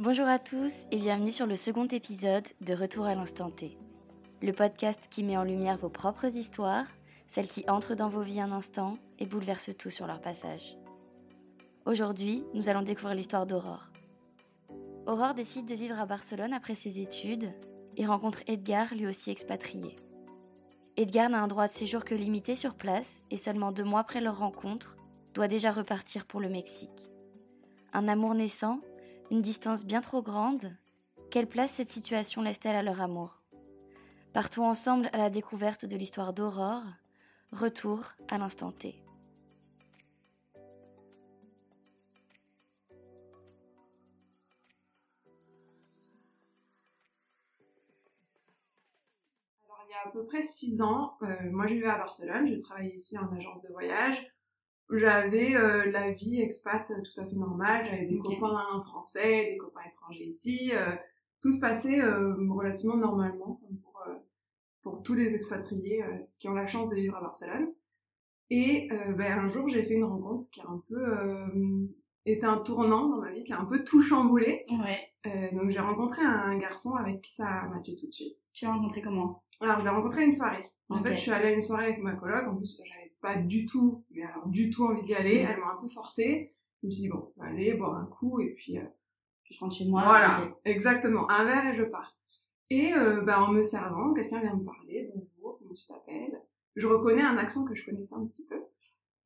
Bonjour à tous et bienvenue sur le second épisode de Retour à l'instant T, le podcast qui met en lumière vos propres histoires, celles qui entrent dans vos vies un instant et bouleversent tout sur leur passage. Aujourd'hui, nous allons découvrir l'histoire d'Aurore. Aurore décide de vivre à Barcelone après ses études et rencontre Edgar, lui aussi expatrié. Edgar n'a un droit de séjour que limité sur place et seulement deux mois après leur rencontre, doit déjà repartir pour le Mexique. Un amour naissant une distance bien trop grande Quelle place cette situation laisse-t-elle à leur amour? Partons ensemble à la découverte de l'histoire d'Aurore. Retour à l'instant T. Alors, il y a à peu près six ans, euh, moi je vivais à Barcelone, je travaillais ici en agence de voyage j'avais euh, la vie expat tout à fait normale. J'avais des copains français, des copains étrangers ici. Euh, tout se passait euh, relativement normalement pour, pour tous les expatriés qui ont la chance de vivre à Barcelone. Et ben, un jour, j'ai fait une rencontre qui a un peu été un tournant dans ma vie, qui a un peu tout chamboulé. Ouais. donc j'ai rencontré un garçon avec qui ça a matché tout de suite. Tu l'as rencontré comment? Alors je l'ai rencontré à une soirée. En fait, je suis allée à une soirée avec ma coloc. En plus, j'avais pas du tout, mais alors du tout envie d'y aller. Elle m'a un peu forcée. Je me suis dit, bon, allez, boire un coup et puis... Euh, je rentre chez moi. Voilà, exactement. Un verre et je pars. Et euh, bah, en me servant, quelqu'un vient me parler. Bonjour, comment tu t'appelles? Je reconnais un accent que je connaissais un petit peu.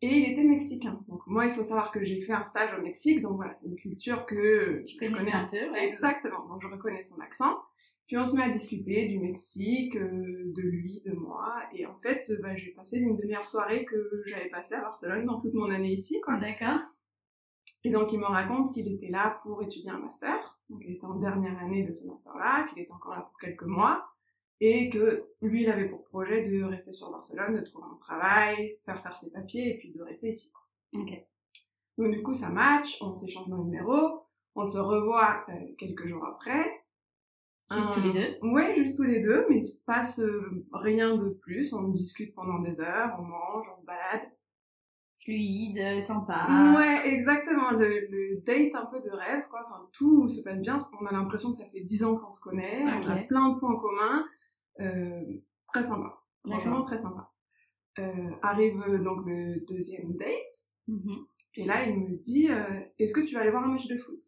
Et il était mexicain. Donc moi, il faut savoir que j'ai fait un stage au Mexique. Donc voilà, c'est une culture que je connais un peu. Exactement. Donc je reconnais son accent. Puis on se met à discuter du Mexique, euh, de lui, de moi. Et en fait, bah, j'ai passé l'une des meilleures soirées que j'avais passées à Barcelone dans toute mon année ici. Quoi. D'accord. Et donc il me raconte qu'il était là pour étudier un master. Donc il était en dernière année de ce master-là, qu'il était encore là pour quelques mois. Et que lui, il avait pour projet de rester sur Barcelone, de trouver un travail, faire faire ses papiers et puis de rester ici. Ok. Donc du coup, ça match, on s'échange nos numéros, on se revoit euh, quelques jours après. Juste tous les deux Oui, juste tous les deux, mais il se passe euh, rien de plus. On discute pendant des heures, on mange, on se balade. Fluide, euh, sympa. Ouais, exactement. Le, date un peu de rêve, quoi. Enfin, tout se passe bien. On a l'impression que ça fait dix ans qu'on se connaît. On a plein de points communs. Euh, très sympa. Franchement, très sympa. arrive donc le deuxième date. Mm-hmm. Et là, il me dit Est-ce que tu vas aller voir un match de foot?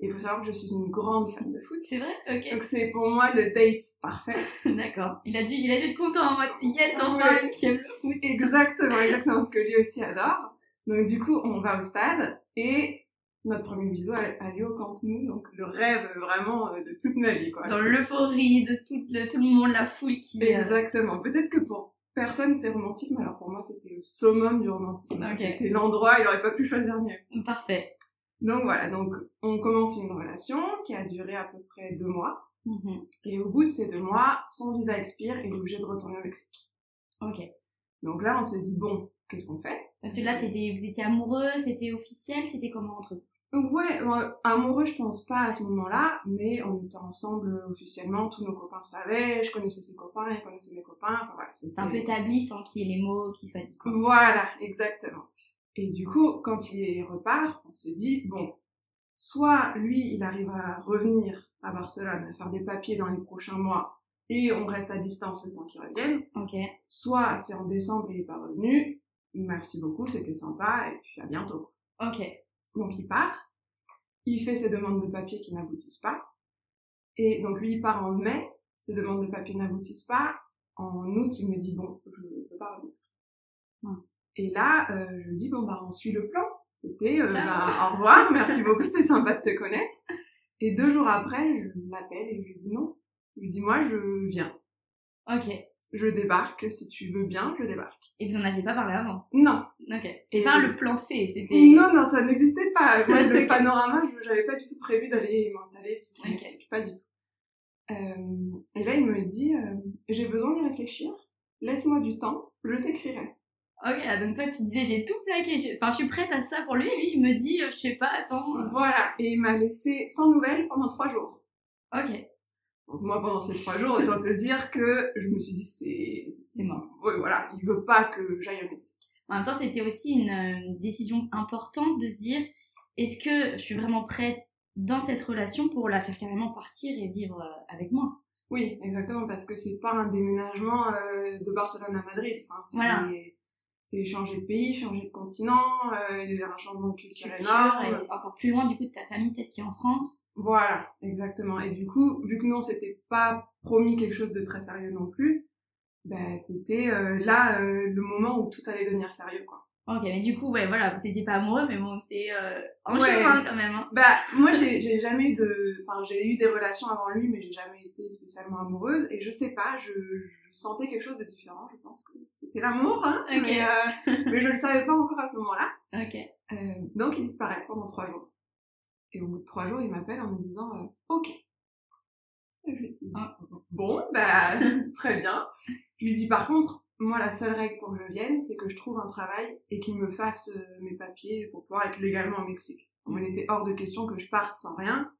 Il faut savoir que je suis une grande fan de foot. C'est vrai? Ok. Donc c'est pour moi le date parfait. D'accord. Il a dû, il a dû être content en mode yes, enfin, qui aime le foot. Exactement, exactement ce que lui aussi adore. Donc du coup, on va au stade et notre premier bisou a, lieu au Camp Nou, donc le rêve vraiment euh, de toute ma vie. Quoi. Dans l'euphorie de tout le, tout le monde, la foule qui... Euh, exactement. Peut-être que pour personne c'est romantique, mais alors pour moi c'était le summum du romantisme. C'était l'endroit, il aurait pas pu choisir mieux. Parfait. Donc voilà, donc on commence une relation qui a duré à peu près deux mois. Mm-hmm. Et au bout de ces deux mois, son visa expire et il est obligé de retourner au Mexique. Ok. Donc là, on se dit, bon, qu'est-ce qu'on fait? Parce que là, vous étiez amoureux, c'était officiel, c'était comment entre vous? Ouais, amoureux, je pense pas à ce moment-là, mais on était ensemble officiellement, tous nos copains savaient, je connaissais ses copains, il connaissait mes copains, enfin voilà. C'est un peu établi sans qu'il y ait les mots qui soient dit. Voilà, exactement. Et du coup, quand il repart, on se dit, bon, soit lui, il arrive à revenir à Barcelone, à faire des papiers dans les prochains mois, et on reste à distance le temps qu'il revienne. Ok. Soit c'est en décembre, il n'est pas revenu, merci beaucoup, c'était sympa, et puis à bientôt. Ok. Donc il part, il fait ses demandes de papiers qui n'aboutissent pas, et donc lui, il part en mai, ses demandes de papiers n'aboutissent pas, en août, il me dit, bon, je ne peux pas revenir. Et là, euh, je lui dis, bon, bah, on suit le plan. C'était, euh, bah, au revoir, merci beaucoup, c'était sympa de te connaître. Et deux jours après, je l'appelle et je lui dis non. Je lui dis, moi, je viens. Ok. Je débarque, si tu veux bien, je débarque. Et vous en aviez pas parlé avant? Non. Ok. C'était pas le plan C, c'était... Non, non, ça n'existait pas. Moi, le panorama, je n'avais pas du tout prévu d'aller m'installer. Okay. Pas du tout. Euh, et là, il me dit, euh, j'ai besoin d'y réfléchir. Laisse-moi du temps, je t'écrirai. Ok, donc toi tu disais j'ai tout plaqué, enfin je suis prête à ça pour lui, et lui il me dit euh, je sais pas, attends. Euh. Voilà, et il m'a laissé sans nouvelles pendant trois jours. Ok. Donc moi pendant ces trois jours, autant te dire que je me suis dit c'est... C'est mort. Oui voilà, il veut pas que j'aille au Mexique. En même temps c'était aussi une, euh, décision importante de se dire est-ce que je suis vraiment prête dans cette relation pour la faire carrément partir et vivre avec moi? Oui, exactement, parce que c'est pas un déménagement euh, de Barcelone à Madrid. Enfin, c'est, c'est changer de pays, changer de continent, euh, il y a un changement de culture énorme. Et encore plus loin du coup de ta famille, peut-être qui est en France. Voilà, exactement. Et du coup, vu que nous on s'était pas promis quelque chose de très sérieux non plus, ben c'était euh, là euh, le moment où tout allait devenir sérieux quoi. Ok, mais du coup, ouais, voilà, vous n'étiez pas amoureux, mais bon, c'était euh, en chemin quand même. Hein. Bah, moi, j'ai jamais eu de. Enfin, j'ai eu des relations avant lui, mais j'ai jamais été spécialement amoureuse. Et je sais pas, je, je sentais quelque chose de différent. Je pense que c'était l'amour, hein. Mais, euh, mais, je le savais pas encore à ce moment-là. Ok. Euh, donc, il disparaît pendant trois jours. Et au bout de trois jours, il m'appelle en me disant euh, Ok. Et je lui dis ah. Bon, bah, très bien. Je lui dis Par contre, moi, la seule règle pour que je vienne, c'est que je trouve un travail et qu'il me fasse euh, mes papiers pour pouvoir être légalement au Mexique. Il était hors de question que je parte sans rien.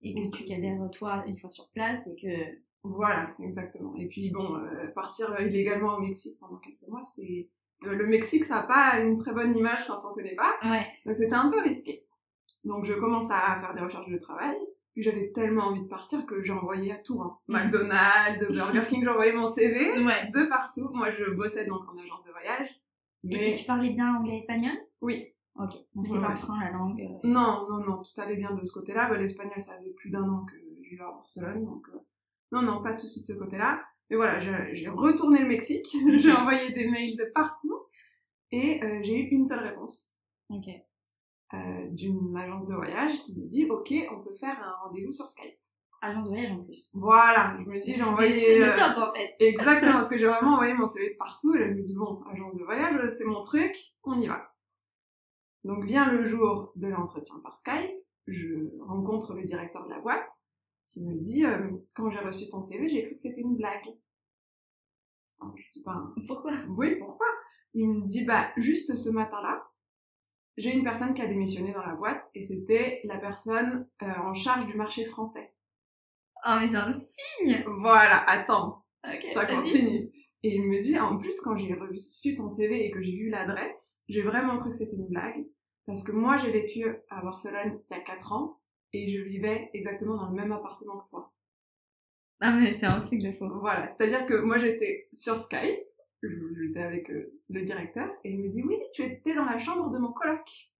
Et que tu galères toi une fois sur place et que... Voilà, exactement. Et puis bon, euh, partir illégalement au Mexique pendant quelques mois, c'est... Euh, le Mexique, ça n'a pas une très bonne image quand on connaît pas. Ouais. Donc c'était un peu risqué. Donc je commence à faire des recherches de travail j'avais tellement envie de partir que j'ai envoyé à tout. Hein. Mm. McDonald's, Burger King, j'ai envoyé mon CV de partout. Moi, je bossais donc en agence de voyage. Mais... Et tu parlais bien anglais et espagnol? Oui. Ok, donc c'était pas un frein la langue euh. Non, non, non, tout allait bien de ce côté-là. Bah, l'espagnol, ça faisait plus d'un an que je vivais à Barcelone, donc euh, non, non, pas de souci de ce côté-là. Mais voilà, j'ai retourné le Mexique, j'ai envoyé des mails de partout, et euh, j'ai eu une seule réponse. Ok. Euh, d'une agence de voyage qui me dit ok on peut faire un rendez-vous sur Skype. Agence de voyage en plus. Voilà, je me dis j'ai envoyé. C'est le euh, top en fait. Exactement, parce que j'ai vraiment envoyé mon CV partout et je me dis bon agence de voyage c'est mon truc, on y va. Donc vient le jour de l'entretien par Skype, je rencontre le directeur de la boîte qui me dit euh, quand j'ai reçu ton CV j'ai cru que c'était une blague. Alors, je dis pas. Pourquoi? Oui pourquoi? Il me dit bah juste ce matin-là j'ai une personne qui a démissionné dans la boîte et c'était la personne euh, en charge du marché français. Oh mais c'est un signe Voilà, attends, ça continue. Et il me dit, en plus quand j'ai reçu ton CV et que j'ai vu l'adresse, j'ai vraiment cru que c'était une blague. Parce que moi j'ai vécu à Barcelone il y a 4 ans et je vivais exactement dans le même appartement que toi. Ah mais c'est un truc de faux. Voilà, c'est-à-dire que moi j'étais sur Skype j'étais avec euh, le directeur et il me dit oui tu étais dans la chambre de mon coloc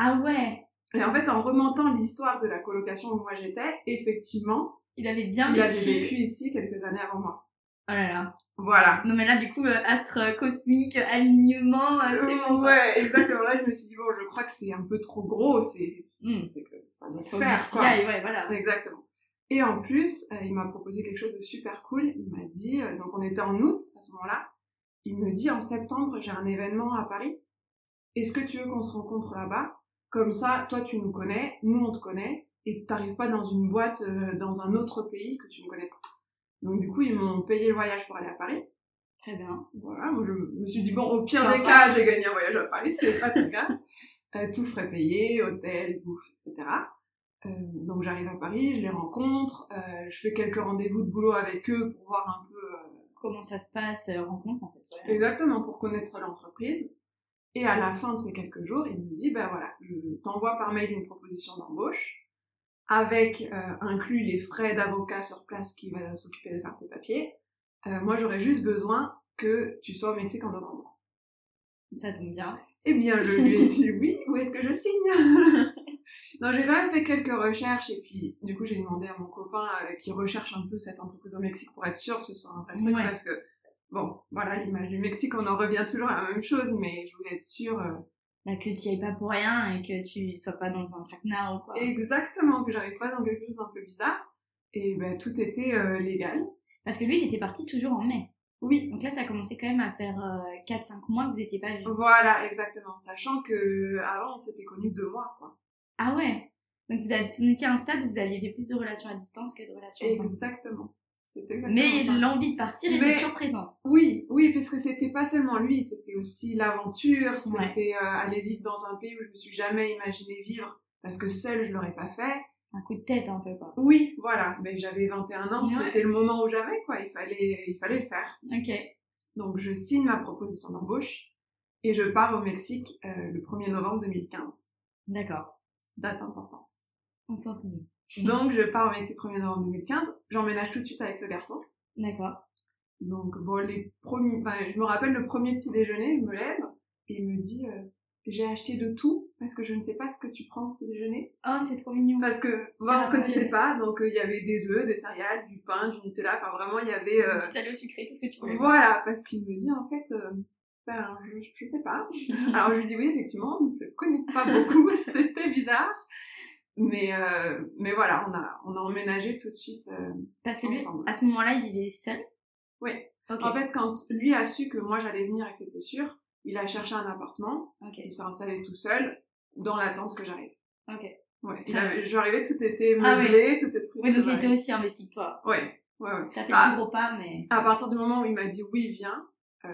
ah ouais. Et en fait en remontant l'histoire de la colocation où moi j'étais effectivement il avait bien il avait vécu. ici quelques années avant moi. Oh là là. Voilà. Non mais là du coup euh, astre cosmique alignement euh, c'est bon ouais exactement. Là je me suis dit bon je crois que c'est un peu trop gros c'est c'est que ça doit faire quoi. Ouais voilà. Exactement et en plus, euh, il m'a proposé quelque chose de super cool. Il m'a dit, euh, donc on était en août à ce moment-là, il me dit en septembre, j'ai un événement à Paris. Est-ce que tu veux qu'on se rencontre là-bas? Comme ça, toi tu nous connais, nous on te connaît, et tu n'arrives pas dans une boîte euh, dans un autre pays que tu ne connais pas. Donc du coup, ils m'ont payé le voyage pour aller à Paris. Très bien. Voilà, moi je me suis dit, bon, au pire des cas, j'ai gagné un voyage à Paris, c'est pas très grave. tout frais payé, hôtel, bouffe, etc. Euh, donc j'arrive à Paris, je les rencontre, euh, je fais quelques rendez-vous de boulot avec eux pour voir un peu euh, comment ça se passe, rencontre en fait. Exactement, pour connaître l'entreprise. Et à la fin de ces quelques jours, il me dit, ben voilà, je t'envoie par mail une proposition d'embauche avec inclus les frais d'avocat sur place qui va s'occuper de faire tes papiers. moi, j'aurais juste besoin que tu sois au Mexique en novembre. Ça tombe bien. Eh bien, je lui ai dit oui, où est-ce que je signe? non, j'ai quand même fait quelques recherches et puis du coup j'ai demandé à mon copain euh, qui recherche un peu cette entreprise au Mexique pour être sûr que ce soit un vrai truc parce que bon, voilà, l'image du Mexique, on en revient toujours à la même chose, mais je voulais être sûre. Euh, bah, que tu n'y ailles pas pour rien et que tu sois pas dans un traquenard ou quoi. Exactement, que j'arrive pas dans quelque chose d'un peu bizarre. Et ben tout était euh, légal. Parce que lui, il était parti toujours en mai. Oui. Donc là, ça a commencé quand même à faire 4-5 mois que vous n'étiez pas vus. Voilà, exactement. Sachant que avant, on s'était connus deux mois, quoi. Ah ouais Donc vous, étiez à un stade où vous aviez fait plus de relations à distance que de relations. Exactement. exactement Mais l'envie de partir était toujours présente. Oui, oui, parce que c'était pas seulement lui, c'était aussi l'aventure, c'était euh, aller vivre dans un pays où je me suis jamais imaginé vivre, parce que seul je l'aurais pas fait. Un coup de tête un peu ça. Oui, voilà. Mais j'avais 21 ans, c'était le moment où j'avais quoi. Il fallait, il fallait le faire. Ok. Donc je signe ma proposition d'embauche et je pars au Mexique euh, le 1er novembre 2015. D'accord date importante. On. Donc, je pars au Mexique 1er novembre 2015. J'emménage tout de suite avec ce garçon. D'accord. Donc, bon, les premiers, enfin, je me rappelle le premier petit déjeuner, il me lève et il me dit, euh, j'ai acheté de tout parce que je ne sais pas ce que tu prends au petit déjeuner. Oh, c'est trop mignon. Parce que, bon, on se connaissait pas, donc euh, il y avait des œufs, des céréales, du pain, du Nutella, enfin vraiment, il y avait... Euh, du salé au sucré, tout ce que tu voulais. Voilà, parce qu'il me dit, en fait, euh, ben, je, je sais pas. Alors, je lui dis, oui, effectivement, on ne se connaît pas beaucoup, c'était bizarre. Mais, euh, mais voilà, on a, on a emménagé tout de suite euh, Parce que lui, à ce moment-là, il vivait seul? Oui. En fait, quand lui a su que moi j'allais venir et que c'était sûr, il a cherché un appartement, il s'est installé tout seul, dans l'attente que j'arrive. Ok. Ouais, il avait, je tout était Ah meublé, tout était. Oui, donc il était aussi investi que toi. Ouais, ouais, ouais. T'as fait Ah. plus gros pas, mais. À partir du moment où il m'a dit oui, viens, euh,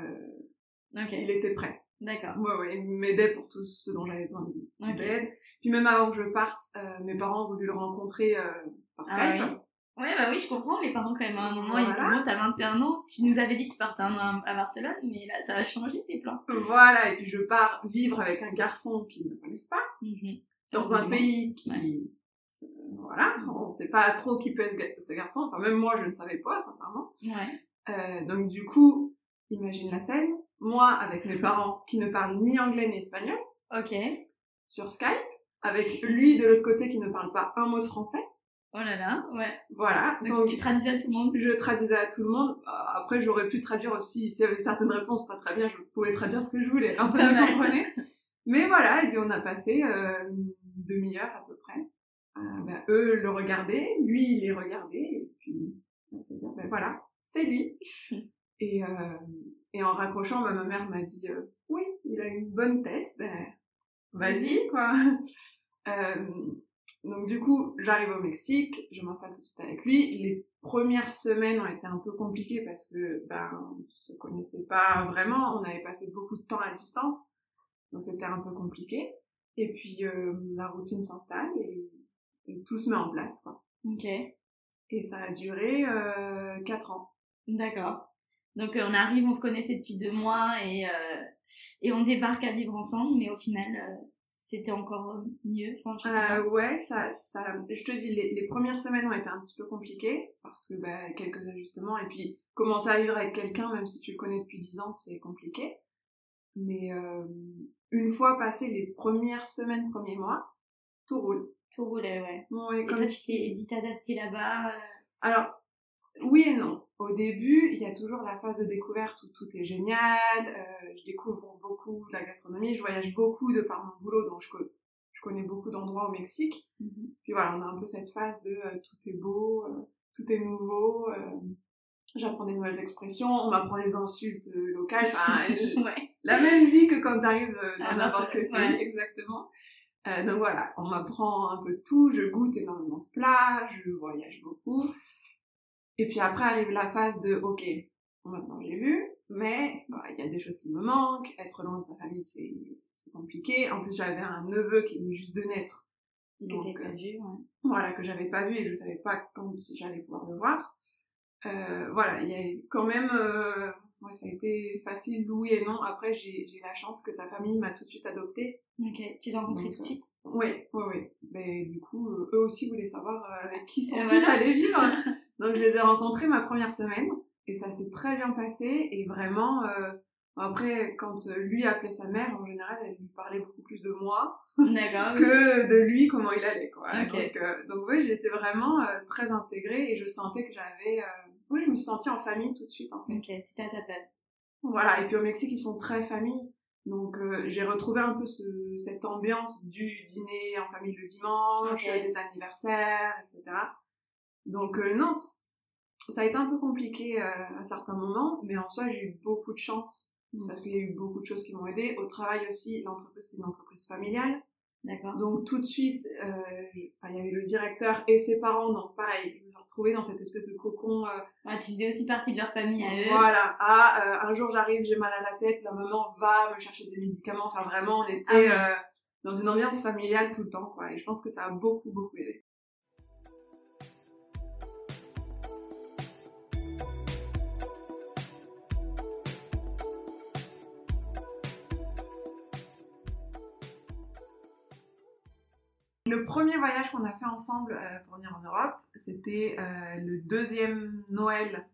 Il était prêt. D'accord. Ouais, ouais, il m'aidait pour tout ce dont j'avais besoin d'aide. Puis même avant que je parte, euh, mes parents ont voulu le rencontrer euh, par Ah Skype. oui. Ouais, bah oui, je comprends. Les parents, quand même, à un moment, ils Voilà. disent bon, t'as 21 ans, tu nous avais dit que tu partais un an à Barcelone, mais là, ça a changé tes plans. Voilà, et puis je pars vivre avec un garçon qu'ils ne connaissent pas, Mhm. dans un pays qui... Ouais. euh, voilà, on sait pas trop qui peut être ce garçon, enfin même moi je ne savais pas, sincèrement. Ouais. Euh, donc du coup, imagine la scène, moi avec mes parents qui ne parlent ni anglais ni espagnol, Ok. sur Skype, avec lui de l'autre côté qui ne parle pas un mot de français, Oh là là, ouais. voilà. Donc, Donc tu traduisais à tout le monde. je traduisais à tout le monde. Euh, Après, j'aurais pu traduire aussi, s'il y avait certaines réponses pas très bien, je pouvais traduire ce que je voulais, personne ne comprenait. Mais voilà, et puis on a passé euh, une demi-heure à peu près. Euh, ben, eux le regardaient, lui il les regardait, et puis on s'est dit, ben voilà, c'est lui. et, euh, et en raccrochant, ben, ma mère m'a dit, euh, oui, il a une bonne tête, ben vas-y, quoi. Euh, donc du coup, j'arrive au Mexique, je m'installe tout de suite avec lui. Les premières semaines ont été un peu compliquées parce que ben on se connaissait pas vraiment, on avait passé beaucoup de temps à distance, donc c'était un peu compliqué. Et puis euh, la routine s'installe et, et tout se met en place quoi. Ok. Et ça a duré euh, quatre ans. D'accord. Donc euh, on arrive, on se connaissait depuis deux mois et, euh, et on débarque à vivre ensemble, mais au final, euh, c'était encore mieux. Enfin, je sais. Euh, ouais, ça, ça, je te dis, les, les premières semaines ont été un petit peu compliquées parce que bah, quelques ajustements et puis commencer à vivre avec quelqu'un, même si tu le connais depuis 10 ans, c'est compliqué. Mais euh, une fois passé les premières semaines, premiers mois, tout roule. Tout roulait, ouais. Bon, et Et comme toi, tu si- t'es vite adapté là-bas. euh, Alors, oui et non. Au début, il y a toujours la phase de découverte où tout est génial. euh, je découvre beaucoup la gastronomie. Je voyage beaucoup de par mon boulot, donc je, co- je connais beaucoup d'endroits au Mexique. mhm. Puis voilà, on a un peu cette phase de euh, tout est beau, euh, tout est nouveau. J'apprends des nouvelles expressions, on m'apprend des insultes locales. Enfin, elle- Ouais. la même vie que quand t'arrives dans n'importe quel pays, ouais. exactement. Donc voilà, on m'apprend un peu de tout, je goûte énormément de plats, je voyage beaucoup. Et puis après arrive la phase de, ok, maintenant j'ai vu, mais bah, il y a des choses qui me manquent, être loin de sa famille c'est compliqué. En plus j'avais un neveu qui venait juste de naître. Que Donc, t'as pas euh, vu, ouais. voilà, que j'avais pas vu et que je savais pas quand j'allais pouvoir le voir. Euh, voilà, il y a quand même, euh, ouais, ça a été facile, oui et non. Après, j'ai j'ai la chance que sa famille m'a tout de suite adoptée. Ok. Tu t'es rencontré Donc, tout de suite? Oui, oui, oui. Mais du coup, euh, eux aussi voulaient savoir euh, avec qui son fils allait vivre. Donc, je les ai rencontrés ma première semaine et ça s'est très bien passé. Et vraiment, euh, après, quand lui appelait sa mère, en général, elle lui parlait beaucoup plus de moi que de lui comment il allait quoi. Donc, euh, donc oui, j'étais vraiment euh, très intégrée et je sentais que j'avais oui, je me suis sentie en famille tout de suite en fait. Ok, t'étais à ta place. Voilà, et puis au Mexique, ils sont très famille. Donc euh, j'ai retrouvé un peu ce, cette ambiance du dîner en famille le dimanche, des anniversaires, etc. Donc euh, non, ça a été un peu compliqué euh, à certains moments, mais en soi, j'ai eu beaucoup de chance Mm. parce qu'il y a eu beaucoup de choses qui m'ont aidée. Au travail aussi, l'entreprise, c'était une entreprise familiale. D'accord. Donc tout de suite, euh, il y avait le directeur et ses parents, donc pareil, retrouvée dans cette espèce de cocon. euh, Ouais, tu faisais aussi partie de leur famille à eux. voilà, ah, euh, un jour j'arrive, j'ai mal à la tête, la maman va me chercher des médicaments. Enfin vraiment, on était Ah euh, dans une ambiance familiale tout le temps, quoi. Et je pense que ça a beaucoup, beaucoup aidé. Le premier voyage qu'on a fait ensemble pour venir en Europe, c'était le deuxième Noël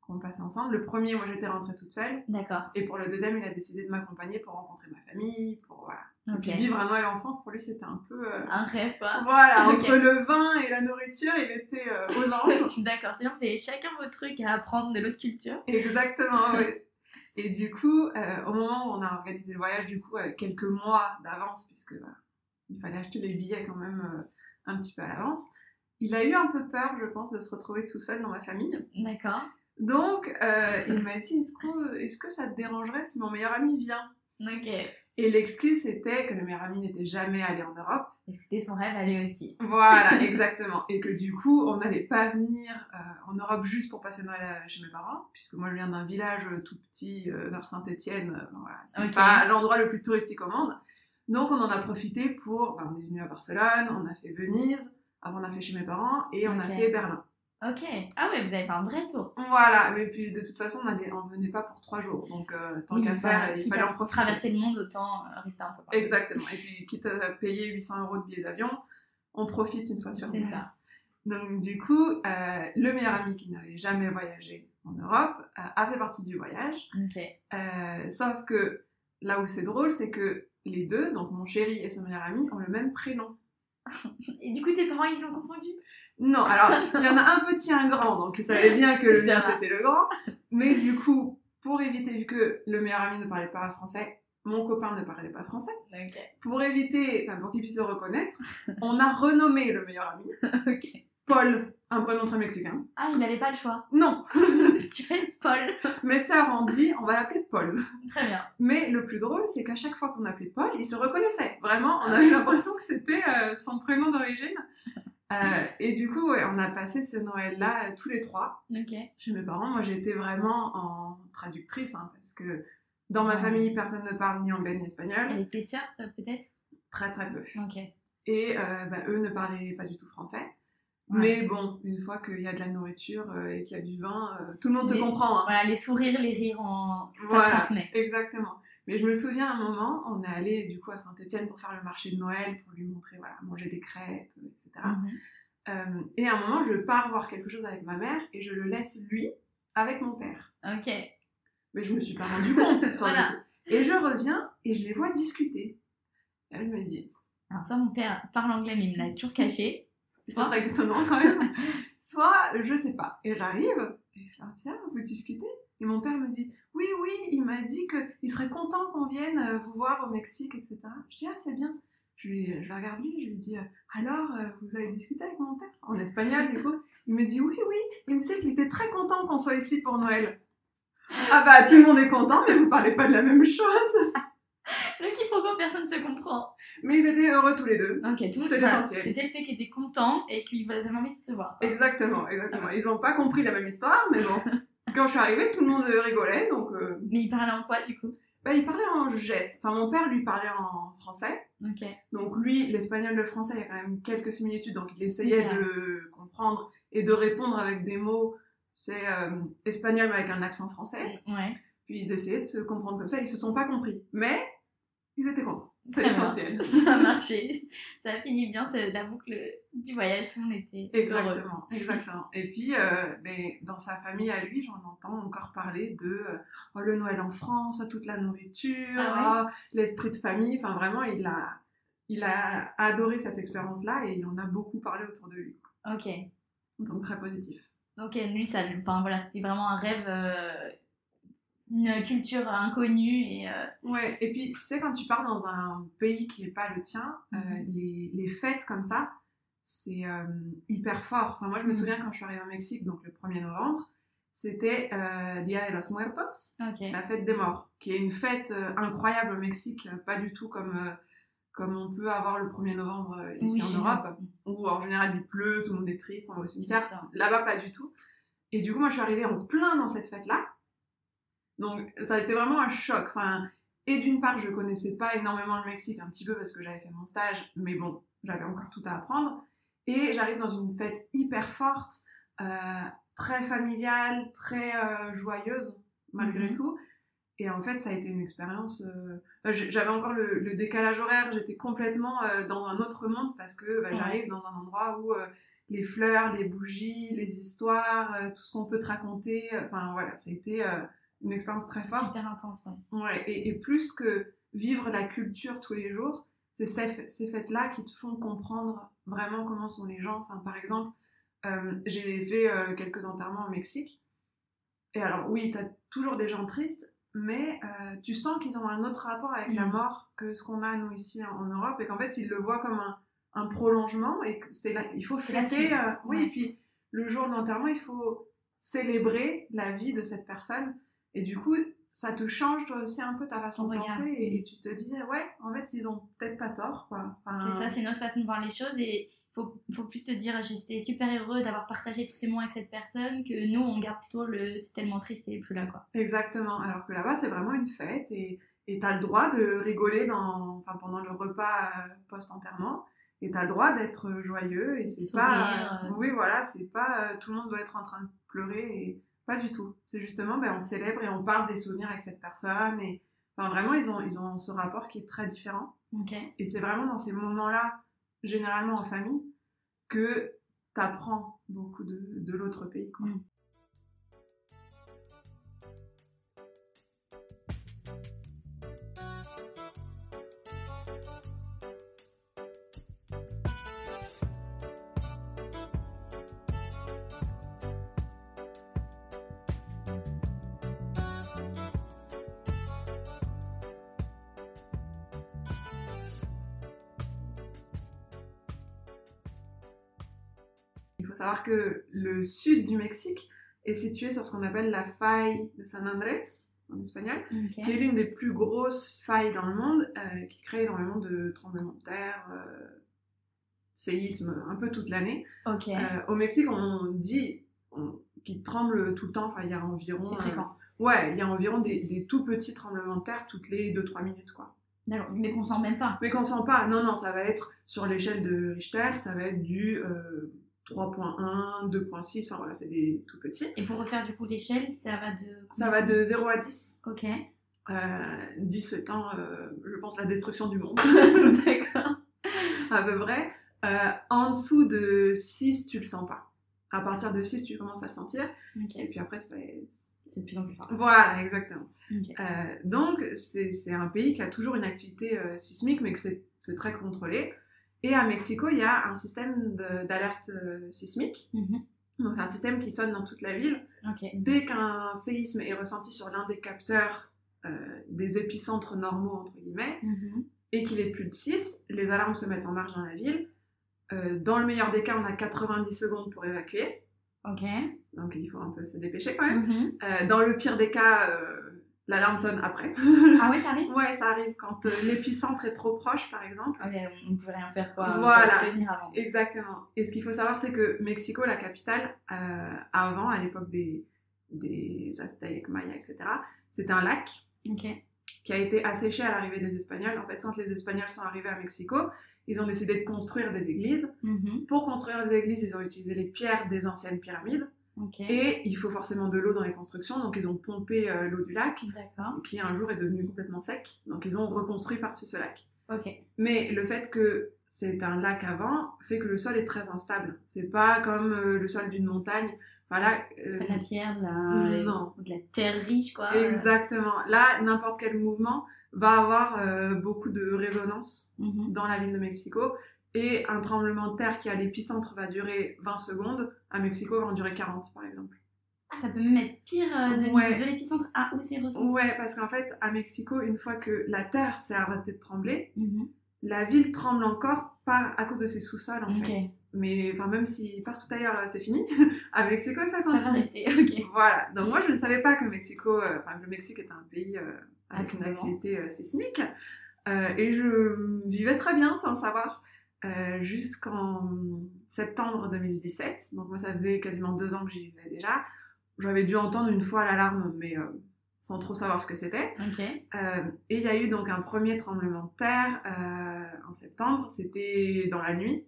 qu'on passait ensemble. Le premier, moi j'étais rentrée toute seule. D'accord. Et pour le deuxième, il a décidé de m'accompagner pour rencontrer ma famille, pour voilà. Et puis vivre un Noël en France, pour lui, c'était un peu. Euh, un rêve, quoi. Voilà, entre le vin et la nourriture, il était euh, aux anges. D'accord, c'est-à-dire que vous avez chacun vos trucs à apprendre de l'autre culture. Exactement, oui. Et du coup, euh, au moment où on a organisé le voyage, du coup, quelques mois d'avance, puisque il fallait acheter les billets quand même un petit peu à l'avance, il a eu un peu peur, je pense, de se retrouver tout seul dans ma famille. D'accord. Donc, euh, il m'a dit est-ce que, est que, ça te dérangerait si mon meilleur ami vient? Ok. Et l'excuse c'était que le meilleur ami n'était jamais allé en Europe. Et c'était son rêve aller aussi. Voilà, exactement. Et que du coup, on n'allait pas venir euh, en Europe juste pour passer Noël chez mes parents, puisque moi je viens d'un village tout petit euh, vers Saint-Étienne. voilà, c'est pas l'endroit le plus touristique au monde. Donc on en a profité pour. on est venu à Barcelone, on a fait Venise, avant on a fait chez mes parents, et on a fait Berlin. Ok. Ah ouais, vous avez fait un vrai tour. Voilà, mais puis de toute façon, on ne venait pas pour trois jours. Donc, euh, tant qu'à faire, il fallait en profiter. Traverser le monde, autant euh, rester un peu. Exactement. Et puis, quitte à payer 800 euros de billets d'avion, on profite une fois sur place. C'est ça. Donc, du coup, euh, le meilleur ami qui n'avait jamais voyagé en Europe a fait partie du voyage. Ok. sauf que là où c'est drôle, c'est que les deux, donc mon chéri et son meilleur ami, ont le même prénom. Et du coup, tes parents, ils ont confondu? Non, alors, il y en a un petit, un grand, donc ils savaient bien que le mien, c'était le grand. Mais du coup, pour éviter, vu que le meilleur ami ne parlait pas français, mon copain ne parlait pas français. Pour éviter, enfin, pour qu'il puisse se reconnaître, on a renommé le meilleur ami. Paul, un prénom très mexicain. Ah, il n'avait pas le choix. Non. tu fais Paul. Mes sœurs ont dit, on va l'appeler Paul. Très bien. Mais le plus drôle, c'est qu'à chaque fois qu'on appelait Paul, il se reconnaissait. Vraiment, on a eu l'impression que c'était euh, son prénom d'origine. Euh, et du coup, on a passé ce Noël-là euh, tous les trois chez mes parents. Moi, j'étais vraiment en traductrice, hein, parce que dans ma famille, personne ne parle ni anglais ni espagnol. Et tes sœurs, peut-être? Très, très peu. Ok. Et bah, eux ne parlaient pas du tout français. Mais bon, une fois qu'il y a de la nourriture euh, et qu'il y a du vin, euh, tout le monde se comprend. Hein. Voilà, les sourires, les rires, en... ça voilà. Exactement. Mais je me souviens à un moment, on est allé du coup à Saint-Etienne pour faire le marché de Noël, pour lui montrer, voilà, manger des crêpes, etc. Mhm. Euh, et à un moment, je pars voir quelque chose avec ma mère et je le laisse lui avec mon père. Ok. Mais je me suis pas rendu compte sur voilà. Et je reviens et je les vois discuter. Et elle me dit. Alors, ça, mon père parle anglais, mais il me l'a toujours caché ça serait étonnant quand même. Soit, je sais pas. Et j'arrive, et je leur dis, tiens, vous discutez? Et mon père me dit, oui, oui, il m'a dit qu'il serait content qu'on vienne euh, vous voir au Mexique, etc. Je dis, ah, c'est bien. Je, lui, je regarde lui, je lui dis, euh, alors, euh, vous avez discuté avec mon père? En espagnol, du coup. Il me dit, oui, oui. Il me disait qu'il était très content qu'on soit ici pour Noël. Ah bah, tout le monde est content, mais vous parlez pas de la même chose. Quiproquo, personne ne se comprend. Mais ils étaient heureux tous les deux. Ok, tout c'est l'essentiel. C'était le fait qu'ils étaient contents et qu'ils avaient envie de se voir. Exactement, exactement. Ils n'ont pas compris la même histoire, mais bon. Quand je suis arrivée, tout le monde rigolait, donc. Euh, mais ils parlaient en quoi du coup? bah, il parlait en geste. Enfin, mon père lui parlait en français. Ok. Donc lui, l'espagnol, le français, il y a quand même quelques similitudes. Donc il essayait de comprendre et de répondre avec des mots, c'est euh, espagnol mais avec un accent français. Ouais. Puis ils essayaient de se comprendre comme ça. Ils se sont pas compris. Mais ils étaient contents. C'est essentiel. Ça a marché. Ça a fini bien, c'est la boucle du voyage, tout le monde était Exactement, exactement. Et puis, euh, mais dans sa famille à lui, j'en entends encore parler de euh, oh, le Noël en France, toute la nourriture, ah oh, l'esprit de famille. Enfin, vraiment, il a, il a adoré cette expérience-là et il en a beaucoup parlé autour de lui. Ok. Donc, très positif. Ok, lui, ça, enfin, voilà, c'était vraiment un rêve. Euh, une culture inconnue. Et, euh, Ouais, et puis tu sais, quand tu pars dans un pays qui n'est pas le tien, euh, mhm. les, les, fêtes comme ça, c'est euh, hyper fort. Enfin, moi, je me mhm. souviens quand je suis arrivée au Mexique, donc le 1er novembre, c'était Dia de los Muertos, la fête des morts, qui est une fête incroyable au Mexique, pas du tout comme comme on peut avoir le 1er novembre ici en Europe, où en général il pleut, tout le monde est triste, on va au cimetière. Là-bas, pas du tout. Et du coup, moi, je suis arrivée en plein dans cette fête-là. Donc ça a été vraiment un choc. Enfin, et d'une part, je connaissais pas énormément le Mexique, un petit peu parce que j'avais fait mon stage, mais bon, j'avais encore tout à apprendre. Et j'arrive dans une fête hyper forte, euh, très familiale, très euh, joyeuse, malgré mhm. tout. Et en fait, ça a été une expérience. Euh, j'avais encore le, décalage horaire, j'étais complètement dans un autre monde parce que bah, j'arrive dans un endroit où les fleurs, les bougies, les histoires, tout ce qu'on peut te raconter, enfin voilà, ça a été une expérience très forte. Super intense, ouais. et, plus que vivre la culture tous les jours, c'est ces, ces fêtes-là qui te font comprendre vraiment comment sont les gens. Enfin, par exemple, j'ai fait quelques enterrements au Mexique. Et alors, oui, tu as toujours des gens tristes, mais euh, tu sens qu'ils ont un autre rapport avec la mm. mort que ce qu'on a nous ici en, Europe et qu'en fait ils le voient comme un, un prolongement et c'est il faut fêter euh, oui et puis le jour de l'enterrement il faut célébrer la vie de cette personne et du coup ça te change toi aussi un peu ta façon de penser et, tu te dis ouais en fait ils ont peut-être pas tort quoi. C'est ça c'est notre façon de voir les choses et faut, faut plus te dire j'étais super heureux d'avoir partagé tous ces moments avec cette personne que nous on garde plutôt le c'est tellement triste et plus là quoi. Exactement, alors que là-bas c'est vraiment une fête et tu as le droit de rigoler dans, enfin, pendant le repas euh, post-enterrement et tu as le droit d'être joyeux et c'est pas euh, oui voilà, c'est pas euh, tout le monde doit être en train de pleurer et pas du tout. C'est justement ben, on célèbre et on parle des souvenirs avec cette personne et enfin, vraiment ils ont ils ont ce rapport qui est très différent. Et c'est vraiment dans ces moments-là généralement en famille, que tu apprends beaucoup de, de l'autre pays. Quoi. Mm. Savoir que le sud du Mexique est situé sur ce qu'on appelle la faille de San Andrés, en espagnol, qui est l'une des plus grosses failles dans le monde, euh, qui crée énormément de tremblements de terre, euh, séismes, un peu toute l'année. Euh, au Mexique, on dit qu'il tremble tout le temps, enfin il y a environ... C'est fréquent. ouais, il y a environ des, tout petits tremblements de terre toutes les 2-3 minutes, quoi. mais qu'on sent même pas. Mais qu'on sent pas, non, non, ça va être sur l'échelle de Richter, ça va être du 3.1, 2.6, enfin voilà, c'est des tout petits. Et pour refaire du coup l'échelle, ça va de... Ça va de 0 à 10. Ok. Euh, 10 étant, euh, je pense, la destruction du monde. D'accord. à peu près. Euh, en dessous de 6, tu le sens pas. À partir de 6, tu commences à le sentir. Et puis après, c'est... C'est de plus en plus fort. Voilà, exactement. Euh, donc, c'est un pays qui a toujours une activité sismique, mais que c'est très contrôlé. Et à Mexico, il y a un système d'alerte euh, sismique. Mhm. Donc, c'est un système qui sonne dans toute la ville. Dès qu'un séisme est ressenti sur l'un des capteurs euh, des épicentres normaux, entre guillemets, mhm. et qu'il est plus de 6, les alarmes se mettent en marche dans la ville. Euh, dans le meilleur des cas, on a 90 secondes pour évacuer. Ok. Donc, il faut un peu se dépêcher quand même. Mhm. dans le pire des cas, L'alarme sonne après. Ah ouais, ça arrive Ouais, ça arrive quand euh, l'épicentre est trop proche, par exemple. On ne peut rien faire quoi. Voilà, avant. exactement. Et ce qu'il faut savoir, c'est que Mexico, la capitale, euh, avant, à l'époque des, des Aztèques, Mayas, etc., c'était un lac qui a été asséché à l'arrivée des Espagnols. En fait, quand les Espagnols sont arrivés à Mexico, ils ont décidé de construire des églises. Mm-hmm. Pour construire des églises, ils ont utilisé les pierres des anciennes pyramides. Et il faut forcément de l'eau dans les constructions, donc ils ont pompé euh, l'eau du lac, qui un jour est devenu complètement sec. Donc ils ont reconstruit par-dessus ce lac. Mais le fait que c'est un lac avant fait que le sol est très instable. C'est pas comme euh, le sol d'une montagne. Voilà. Euh, la pierre, de la... Non. de la terre riche, quoi. Exactement. Là, n'importe quel mouvement va avoir beaucoup de résonance mhm. dans la ville de Mexico. Et un tremblement de terre qui à l'épicentre va durer 20 secondes, à Mexico va en durer 40 par exemple. Ah, ça peut même être pire euh, de, de l'épicentre à où c'est ressenti. Ouais, parce qu'en fait, à Mexico, une fois que la terre s'est arrêtée de trembler, mhm. la ville tremble encore pas à cause de ses sous-sols en fait. Mais enfin, même si partout ailleurs euh, c'est fini, à Mexico ça continue. Ça va rester, ok. Voilà. Donc moi je ne savais pas que Mexico, euh, enfin le Mexique est un pays avec une activité sismique. et je vivais très bien sans le savoir. Euh, jusqu'en septembre 2017. Donc moi, ça faisait quasiment deux ans que j'y vivais déjà. J'avais dû entendre une fois l'alarme, mais euh, sans trop savoir ce que c'était. Euh, et il y a eu donc un premier tremblement de terre en septembre. C'était dans la nuit.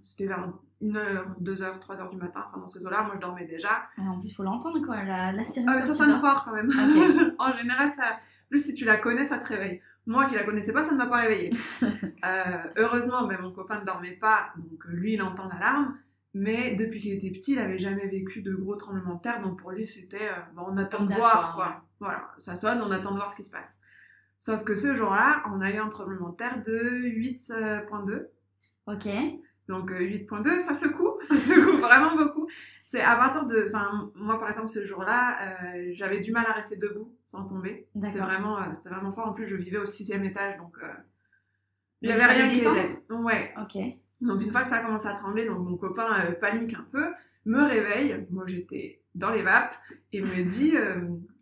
C'était vers 1h, 2h, 3h du matin, enfin dans ces eaux-là, moi je dormais déjà. Ah, en plus, il faut l'entendre quoi, la, la sirène. Ah, ça sonne fort quand même. En général, ça. Plus si tu la connais, ça te réveille. Moi qui la connaissais pas, ça ne m'a pas réveillée. Euh, heureusement, ben, mon copain ne dormait pas, donc euh, lui il entend l'alarme. Mais depuis qu'il était petit, il avait jamais vécu de gros tremblements de terre, donc pour lui c'était euh, bon, on attend de voir quoi. ouais. Voilà, ça sonne, on attend de voir ce qui se passe. Sauf que ce jour-là, on a eu un tremblement de terre de 8.2. Ok. Donc euh, 8.2, ça secoue, ça secoue vraiment beaucoup. C'est à partir de, enfin moi par exemple ce jour-là, euh, j'avais du mal à rester debout sans tomber. C'était vraiment, euh, c'était vraiment fort. En plus je vivais au sixième étage, donc euh, j'avais rien qui aidait. Ouais. Ok. Donc une fois que ça a commencé à trembler, donc mon copain euh, panique un peu, me réveille. Moi j'étais dans les vapes et me dit. euh,